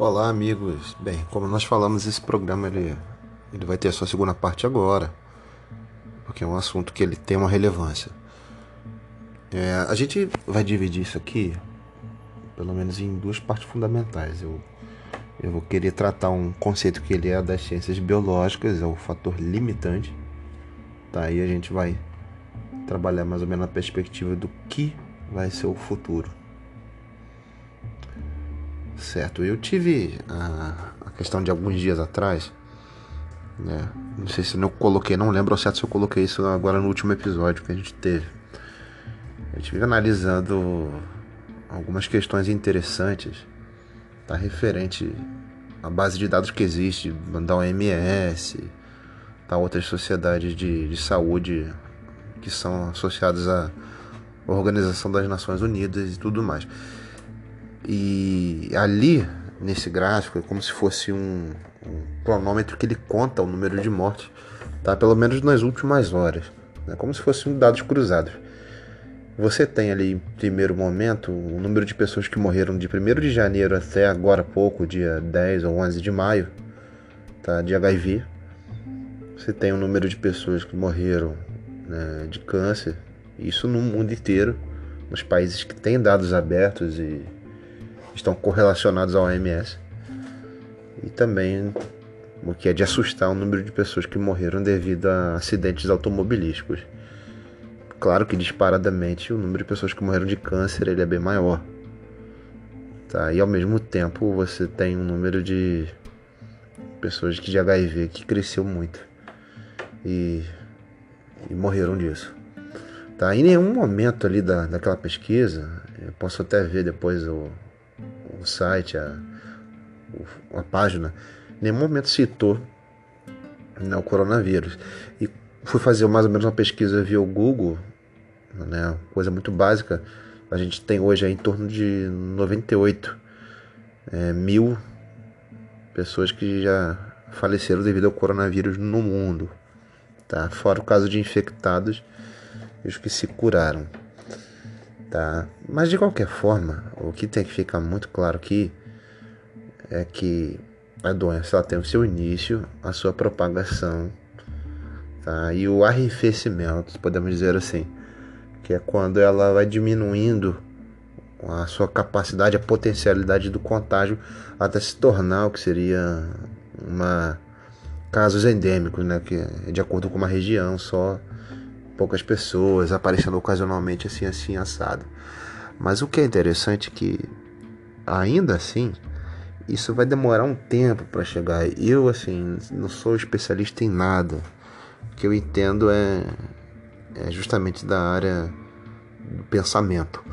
Olá, amigos. Bem, como nós falamos, esse programa ele, ele vai ter a sua segunda parte agora, porque é um assunto que ele tem uma relevância. É, a gente vai dividir isso aqui, pelo menos em duas partes fundamentais. Eu, eu vou querer tratar um conceito que ele é das ciências biológicas, é o fator limitante. Tá, aí a gente vai trabalhar mais ou menos na perspectiva do que vai ser o futuro. Certo, eu tive a, a questão de alguns dias atrás, né? Não sei se eu coloquei, não lembro ao certo se eu coloquei isso agora no último episódio que a gente teve. Eu estive analisando algumas questões interessantes, tá? Referente à base de dados que existe da OMS, tá? Outras sociedades de, de saúde que são associadas à Organização das Nações Unidas e tudo mais. E ali, nesse gráfico, é como se fosse um, um cronômetro que ele conta o número de mortes, tá? pelo menos nas últimas horas, né? como se fossem dados cruzados. Você tem ali, em primeiro momento, o número de pessoas que morreram de 1 de janeiro até agora pouco, dia 10 ou 11 de maio, tá? de HIV. Você tem o número de pessoas que morreram né, de câncer, isso no mundo inteiro, nos países que têm dados abertos e estão correlacionados ao OMS. E também o que é de assustar o número de pessoas que morreram devido a acidentes automobilísticos. Claro que disparadamente o número de pessoas que morreram de câncer ele é bem maior. Tá? E ao mesmo tempo você tem um número de pessoas que de HIV que cresceu muito. E, e morreram disso. Tá? Em nenhum momento ali da, daquela pesquisa, eu posso até ver depois o, o site, a, a página, em nenhum momento citou né, o coronavírus. E fui fazer mais ou menos uma pesquisa via o Google, né, coisa muito básica. A gente tem hoje em torno de 98 é, mil pessoas que já faleceram devido ao coronavírus no mundo, tá? Fora o caso de infectados e os que se curaram tá? Mas de qualquer forma, o que tem que ficar muito claro aqui é que a doença ela tem o seu início, a sua propagação, tá? E o arrefecimento, podemos dizer assim, que é quando ela vai diminuindo a sua capacidade, a potencialidade do contágio até se tornar o que seria uma casos endêmicos, né, que de acordo com uma região só poucas pessoas, aparecendo ocasionalmente assim, assim, assado. Mas o que é interessante é que, ainda assim, isso vai demorar um tempo para chegar. Eu, assim, não sou especialista em nada. O que eu entendo é, é justamente da área do pensamento.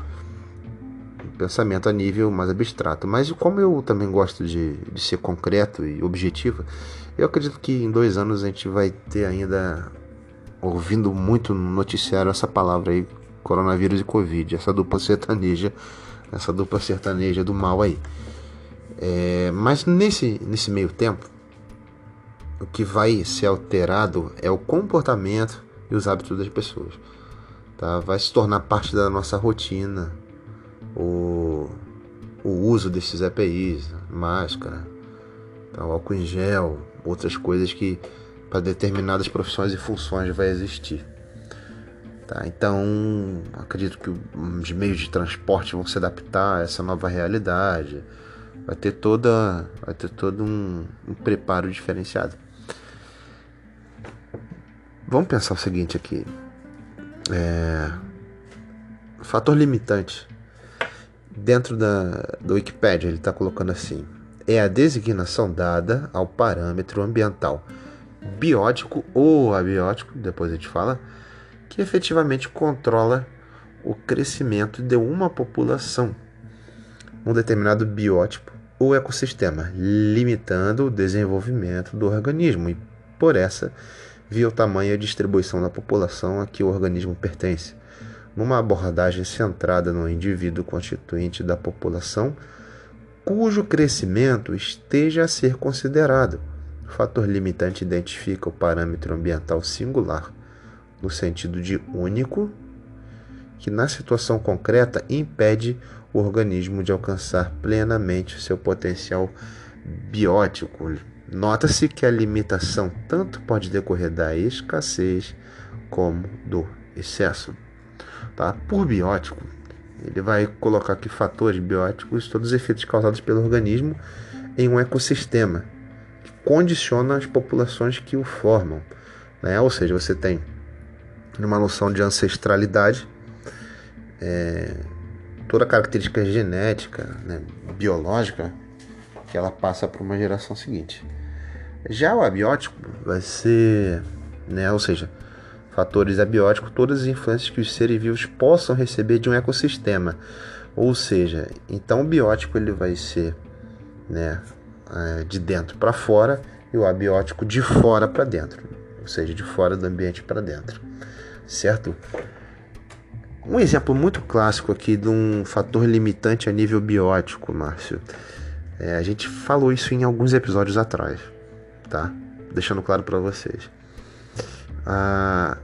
Pensamento a nível mais abstrato. Mas como eu também gosto de, de ser concreto e objetivo, eu acredito que em dois anos a gente vai ter ainda ouvindo muito no noticiário essa palavra aí, coronavírus e covid, essa dupla sertaneja, essa dupla sertaneja do mal aí. É, mas nesse, nesse meio tempo, o que vai ser alterado é o comportamento e os hábitos das pessoas. Tá? Vai se tornar parte da nossa rotina o, o uso desses EPIs, máscara, tá? álcool em gel, outras coisas que para determinadas profissões e funções vai existir. Tá? Então, acredito que os meios de transporte vão se adaptar a essa nova realidade. Vai ter toda, vai ter todo um, um preparo diferenciado. Vamos pensar o seguinte aqui. É, fator limitante. Dentro da, do Wikipedia, ele está colocando assim: é a designação dada ao parâmetro ambiental biótico ou abiótico, depois a gente fala, que efetivamente controla o crescimento de uma população, um determinado biótipo ou ecossistema, limitando o desenvolvimento do organismo e, por essa via o tamanho e a distribuição da população a que o organismo pertence. Numa abordagem centrada no indivíduo constituinte da população, cujo crescimento esteja a ser considerado o fator limitante identifica o parâmetro ambiental singular, no sentido de único, que na situação concreta impede o organismo de alcançar plenamente o seu potencial biótico. Nota-se que a limitação tanto pode decorrer da escassez como do excesso. Tá? Por biótico, ele vai colocar aqui fatores bióticos, todos os efeitos causados pelo organismo em um ecossistema condiciona as populações que o formam. Né? Ou seja, você tem uma noção de ancestralidade, é, toda a característica genética, né, biológica, que ela passa para uma geração seguinte. Já o abiótico vai ser, né, ou seja, fatores abióticos, todas as influências que os seres vivos possam receber de um ecossistema. Ou seja, então o biótico ele vai ser né, é, de dentro para fora e o abiótico de fora para dentro, ou seja, de fora do ambiente para dentro, certo? Um exemplo muito clássico aqui de um fator limitante a nível biótico, Márcio. É, a gente falou isso em alguns episódios atrás, tá? Deixando claro para vocês. Ah,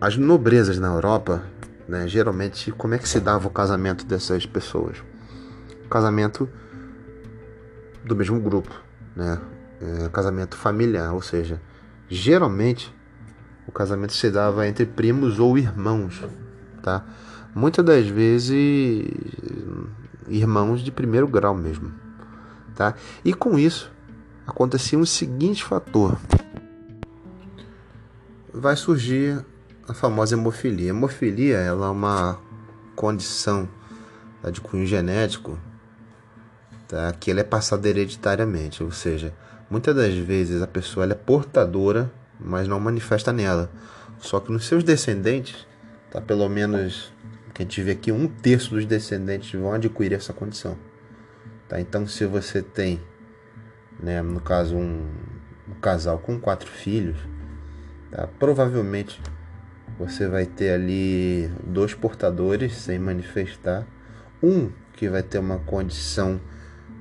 as nobrezas na Europa, né, geralmente, como é que se dava o casamento dessas pessoas? O casamento do mesmo grupo, né? É, casamento familiar, ou seja, geralmente o casamento se dava entre primos ou irmãos, tá? Muitas das vezes irmãos de primeiro grau mesmo, tá? E com isso acontecia um seguinte fator: vai surgir a famosa hemofilia. A hemofilia ela é uma condição tá, de cunho genético tá, que ela é passada hereditariamente, ou seja, muitas das vezes a pessoa é portadora, mas não manifesta nela. Só que nos seus descendentes, tá, pelo menos que a gente vê aqui, um terço dos descendentes vão adquirir essa condição. Tá? Então, se você tem, né, no caso, um, um casal com quatro filhos, tá, provavelmente você vai ter ali dois portadores sem manifestar, um que vai ter uma condição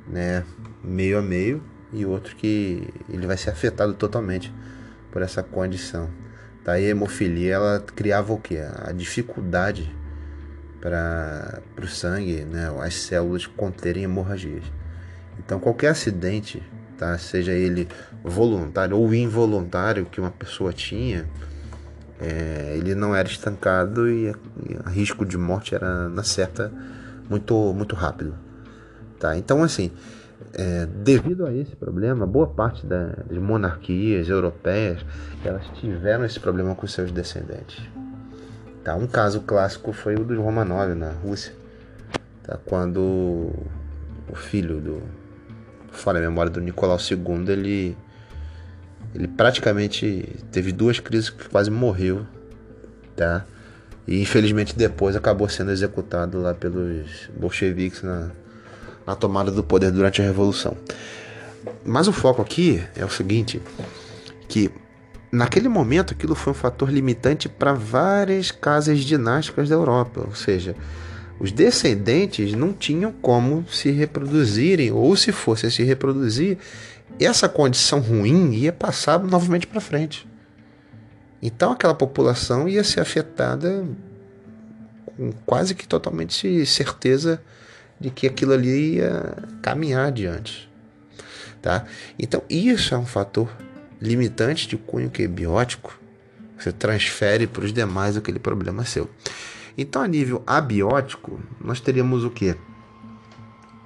né, meio a meio e outro que ele vai ser afetado totalmente por essa condição. Tá? E a hemofilia ela criava o que? A dificuldade para o sangue, né, as células conterem hemorragias. Então qualquer acidente, tá, seja ele voluntário ou involuntário que uma pessoa tinha, é, ele não era estancado e, o risco de morte era na certa muito muito rápido tá? Então assim é, devido a esse problema boa parte das monarquias europeias elas tiveram esse problema com seus descendentes tá? Um caso clássico foi o dos Romanov na Rússia tá? Quando o filho do fora a memória do Nicolau II ele ele praticamente teve duas crises que quase morreu, tá? E infelizmente depois acabou sendo executado lá pelos bolcheviques na, na tomada do poder durante a revolução. Mas o foco aqui é o seguinte, que naquele momento aquilo foi um fator limitante para várias casas dinásticas da Europa, ou seja, os descendentes não tinham como se reproduzirem, ou se fossem se reproduzir, essa condição ruim ia passar novamente para frente. Então aquela população ia ser afetada com quase que totalmente certeza de que aquilo ali ia caminhar adiante. Tá? Então isso é um fator limitante de cunho que é biótico. Você transfere para os demais aquele problema seu. Então, a nível abiótico, nós teríamos o que?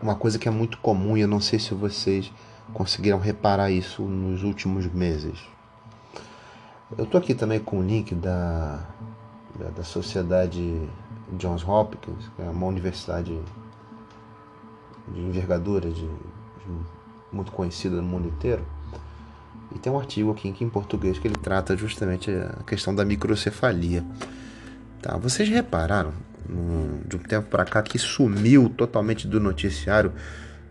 Uma coisa que é muito comum e eu não sei se vocês conseguiram reparar isso nos últimos meses. Eu estou aqui também com o link da, da, da, Sociedade Johns Hopkins, que é uma universidade de envergadura, de, de, muito conhecida no mundo inteiro. E tem um artigo aqui em português que ele trata justamente a questão da microcefalia. Tá? Vocês repararam de um tempo para cá que sumiu totalmente do noticiário,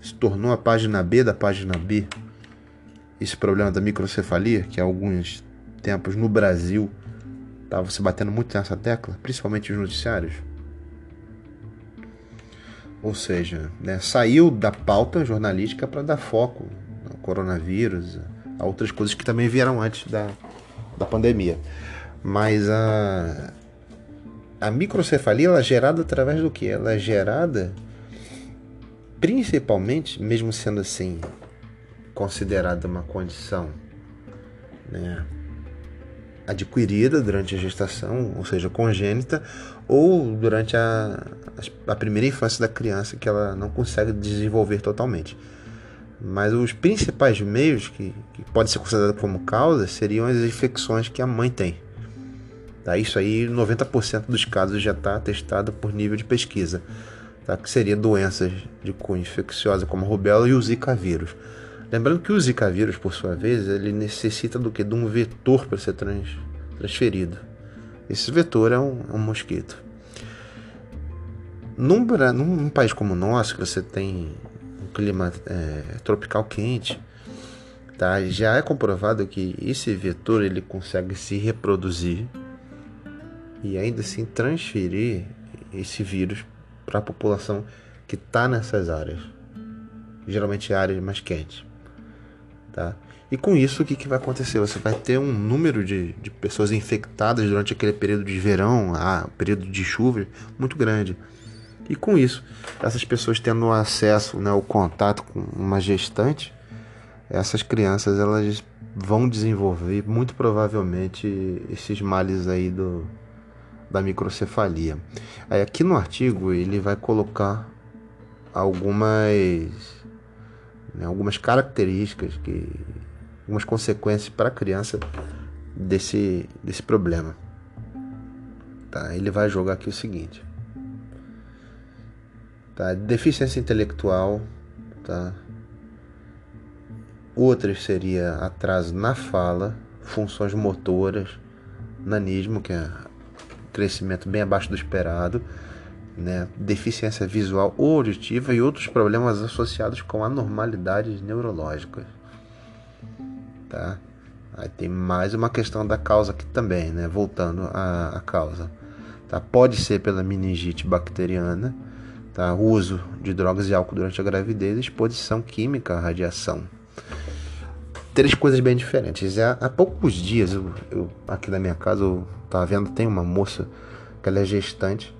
se tornou a página B da página B. Esse problema da microcefalia, que há alguns tempos no Brasil estava se batendo muito nessa tecla, principalmente os noticiários. Ou seja, né, saiu da pauta jornalística para dar foco ao coronavírus, a outras coisas que também vieram antes da, da pandemia. Mas a, a microcefalia ela é gerada através do que? Ela é gerada principalmente, mesmo sendo assim considerada uma condição né, adquirida durante a gestação, ou seja, congênita, ou durante a, a primeira infância da criança que ela não consegue desenvolver totalmente. Mas os principais meios que, que podem ser considerados como causa seriam as infecções que a mãe tem. Tá? Isso aí, 90% dos casos já está testado por nível de pesquisa, tá? que seria doenças de cunho infecciosa como a rubéola e o zika vírus. Lembrando que o zika vírus, por sua vez, ele necessita do que? De um vetor para ser trans, transferido. Esse vetor é um, é um mosquito. Num, num, país como o nosso, que você tem clima é, tropical quente, tá? Já é comprovado que esse vetor ele consegue se reproduzir e ainda assim transferir esse vírus para a população que está nessas áreas, geralmente áreas mais quentes, tá? E com isso, o que, que vai acontecer? Você vai ter um número de, de pessoas infectadas durante aquele período de verão, ah, período de chuva, muito grande. E com isso, essas pessoas tendo acesso, né, o contato com uma gestante, essas crianças elas vão desenvolver muito provavelmente esses males aí do, da microcefalia. Aí aqui no artigo ele vai colocar algumas né, algumas características que algumas consequências para a criança desse desse problema. Tá? Ele vai jogar aqui o seguinte: tá? Deficiência intelectual, tá? Outras seria atraso na fala, funções motoras, nanismo, que é crescimento bem abaixo do esperado, né? deficiência visual ou auditiva e outros problemas associados com anormalidades neurológicas. Tá? Aí tem mais uma questão da causa aqui também, né? voltando à, à causa. Tá? Pode ser pela meningite bacteriana, tá? uso de drogas e álcool durante a gravidez, exposição química à radiação. Três coisas bem diferentes. Há, há poucos dias, eu, eu, aqui na minha casa, eu tava vendo, tem uma moça que ela é gestante,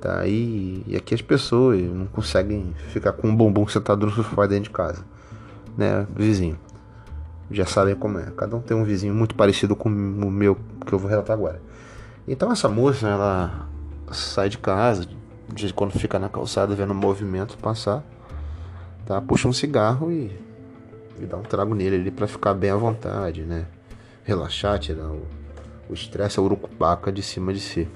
tá? E, e aqui as pessoas não conseguem ficar com um bumbum sentado no sofá dentro de casa, né? Vizinho. Já sabem como é. Cada um tem um vizinho muito parecido com o meu que eu vou relatar agora. Então essa moça, ela sai de casa, de quando fica na calçada vendo o movimento passar, tá? Puxa um cigarro e, e dá um trago nele ali para ficar bem à vontade, né? Relaxar, tirar o estresse, a urucubaca de cima de si.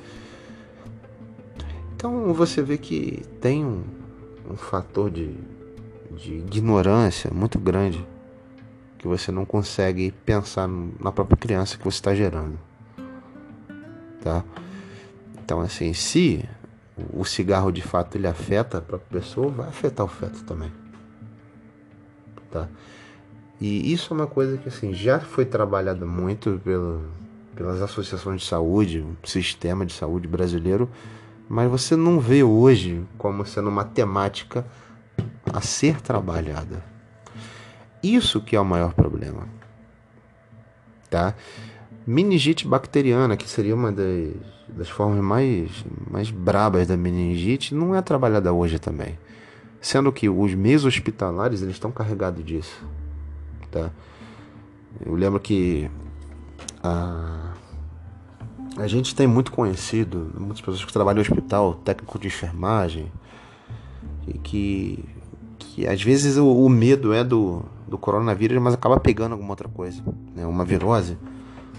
Então você vê que tem um, um fator de, de ignorância muito grande que você não consegue pensar na própria criança que você está gerando, tá? Então assim, se o cigarro de fato ele afeta a própria pessoa, vai afetar o feto também. Tá? E isso é uma coisa que assim, já foi trabalhada muito pelo, pelas associações de saúde, sistema de saúde brasileiro, mas você não vê hoje como sendo uma temática a ser trabalhada. Isso que é o maior problema. Tá? Meningite bacteriana, que seria uma das, das formas mais, mais brabas da meningite, não é trabalhada hoje também. Sendo que os meios hospitalares eles estão carregados disso. Tá? Eu lembro que a, a gente tem muito conhecido, muitas pessoas que trabalham no hospital, técnico de enfermagem, e que, que às vezes o, o medo é do, do coronavírus, mas acaba pegando alguma outra coisa, né? uma virose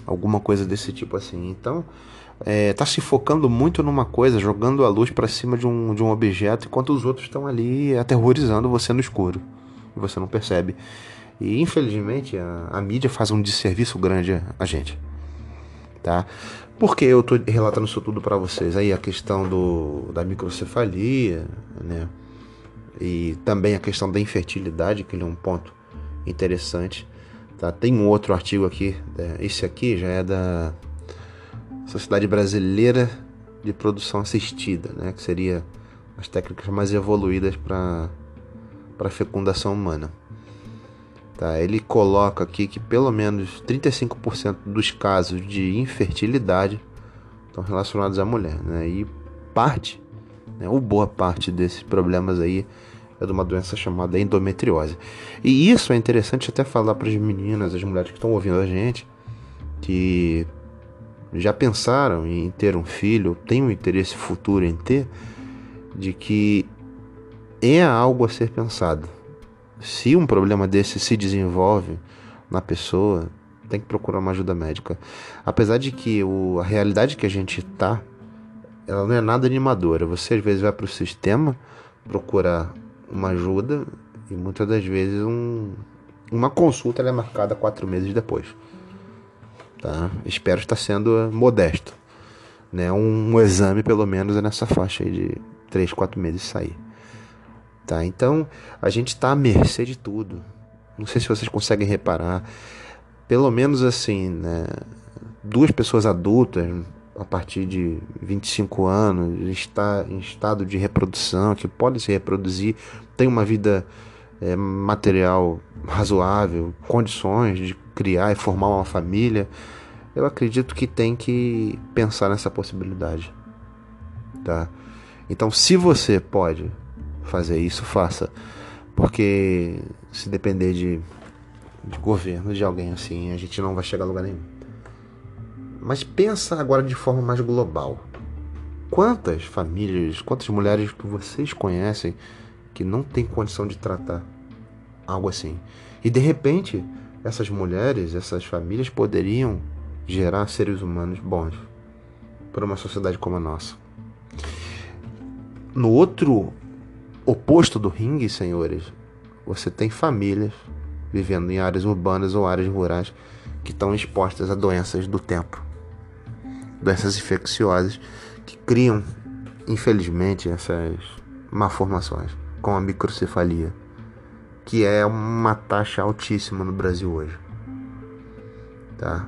alguma coisa desse tipo assim. Então, é, tá se focando muito numa coisa, jogando a luz para cima de um, de um objeto, enquanto os outros estão ali aterrorizando você no escuro. E você não percebe. E infelizmente a, a mídia faz um desserviço grande a gente. Tá? Porque eu tô relatando isso tudo para vocês aí a questão do, da microcefalia, né? E também a questão da infertilidade, que é um ponto interessante. Tá? Tem um outro artigo aqui, é, esse aqui já é da Sociedade Brasileira de Produção Assistida, né? que seria as técnicas mais evoluídas para a fecundação humana. Tá? Ele coloca aqui que pelo menos 35% dos casos de infertilidade estão relacionados à mulher. Né? E parte, né, ou boa parte desses problemas aí é de uma doença chamada endometriose. E isso é interessante até falar para as meninas, as mulheres que estão ouvindo a gente, que já pensaram em ter um filho, têm um interesse futuro em ter, de que é algo a ser pensado. Se um problema desse se desenvolve na pessoa, tem que procurar uma ajuda médica. Apesar de que o, a realidade que a gente está, ela não é nada animadora. Você às vezes vai para o sistema procurar uma ajuda e muitas das vezes um, uma consulta é marcada quatro meses depois. Tá? Espero estar sendo modesto. Né? Um, um exame pelo menos é nessa faixa de três, quatro meses sair. Tá? Então a gente está à mercê de tudo. Não sei se vocês conseguem reparar. Pelo menos assim, né? duas pessoas adultas a partir de 25 anos, está em estado de reprodução, que podem se reproduzir, tem uma vida é, material razoável, condições de criar e formar uma família, eu acredito que tem que pensar nessa possibilidade. Tá? Então, se você pode fazer isso, faça. Porque se depender de, de governo, de alguém assim, a gente não vai chegar a lugar nenhum. Mas pensa agora de forma mais global. Quantas famílias, quantas mulheres que vocês conhecem que não têm condição de tratar algo assim? E de repente, essas mulheres, essas famílias poderiam gerar seres humanos bons para uma sociedade como a nossa. No outro oposto do ringue, senhores, você tem famílias vivendo em áreas urbanas ou áreas rurais que estão expostas a doenças do tempo doenças infecciosas que criam, infelizmente, essas malformações, como a microcefalia, que é uma taxa altíssima no Brasil hoje. Tá?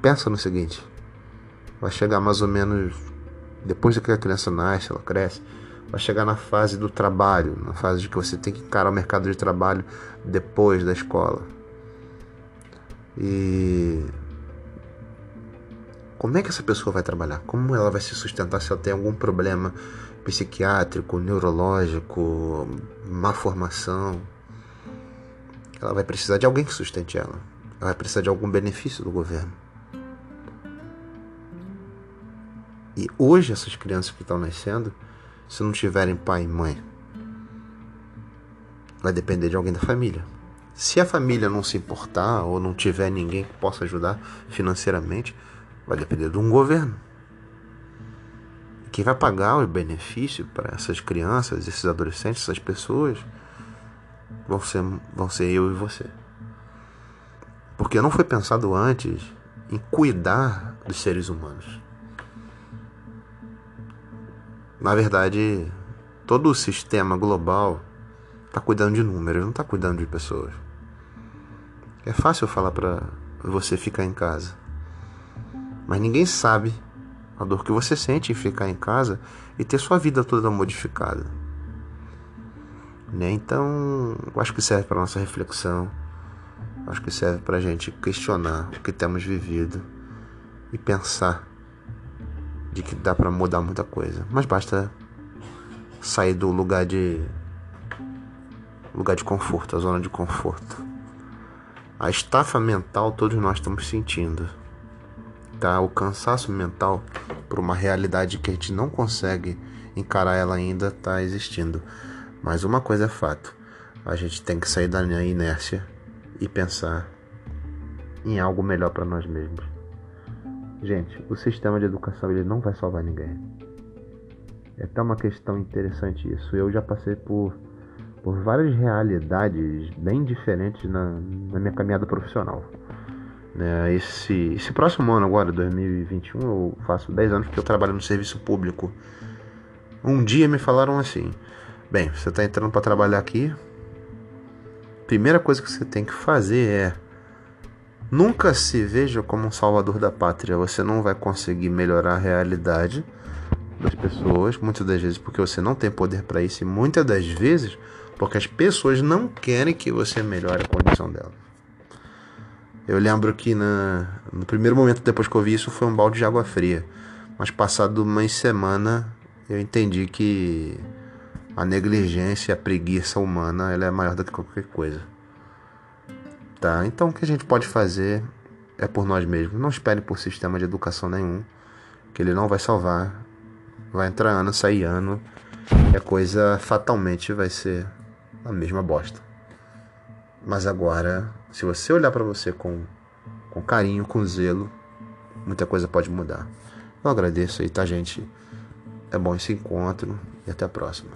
Pensa no seguinte: vai chegar mais ou menos depois que a criança nasce, ela cresce, vai chegar na fase do trabalho, na fase de que você tem que encarar o mercado de trabalho depois da escola. E como é que essa pessoa vai trabalhar? Como ela vai se sustentar se ela tem algum problema psiquiátrico, neurológico, má formação? Ela vai precisar de alguém que sustente ela. Ela vai precisar de algum benefício do governo. E hoje essas crianças que estão nascendo, se não tiverem pai e mãe, vai depender de alguém da família. Se a família não se importar ou não tiver ninguém que possa ajudar financeiramente, vai depender de um governo. Quem vai pagar o benefício para essas crianças, esses adolescentes, essas pessoas, vão ser, vão ser eu e você. Porque não foi pensado antes em cuidar dos seres humanos. Na verdade, todo o sistema global está cuidando de números, não está cuidando de pessoas. É fácil falar para você ficar em casa. Mas ninguém sabe a dor que você sente em ficar em casa e ter sua vida toda modificada. Né? Então, acho que serve para nossa reflexão. Acho que serve para a gente questionar o que temos vivido e pensar de que dá para mudar muita coisa. Mas basta sair do lugar de lugar de conforto, a zona de conforto. A estafa mental todos nós estamos sentindo tá? O cansaço mental por uma realidade que a gente não consegue encarar ela ainda está existindo. Mas uma coisa é fato: a gente tem que sair da inércia e pensar em algo melhor para nós mesmos. Gente, o sistema de educação ele não vai salvar ninguém. É até uma questão interessante isso. Eu já passei por, por várias realidades bem diferentes na, na minha caminhada profissional. Né? Esse, esse próximo ano agora, 2021, eu faço 10 anos que eu trabalho no serviço público. Um dia me falaram assim: bem, você está entrando para trabalhar aqui. Primeira coisa que você tem que fazer é nunca se veja como um salvador da pátria. Você não vai conseguir melhorar a realidade das pessoas, muitas das vezes porque você não tem poder para isso e muitas das vezes porque as pessoas não querem que você melhore a condição delas. Eu lembro que na, no primeiro momento depois que eu vi isso foi um balde de água fria. Mas passado uma semana eu entendi que a negligência, a preguiça humana, ela é maior do que qualquer coisa. Tá? Então o que a gente pode fazer é por nós mesmos. Não espere por sistema de educação nenhum, que ele não vai salvar. Vai entrar ano, sair ano, e a coisa fatalmente vai ser a mesma bosta. Mas agora, se você olhar para você com, com carinho, com zelo, muita coisa pode mudar. Eu agradeço aí, tá, gente? É bom esse encontro e até a próxima.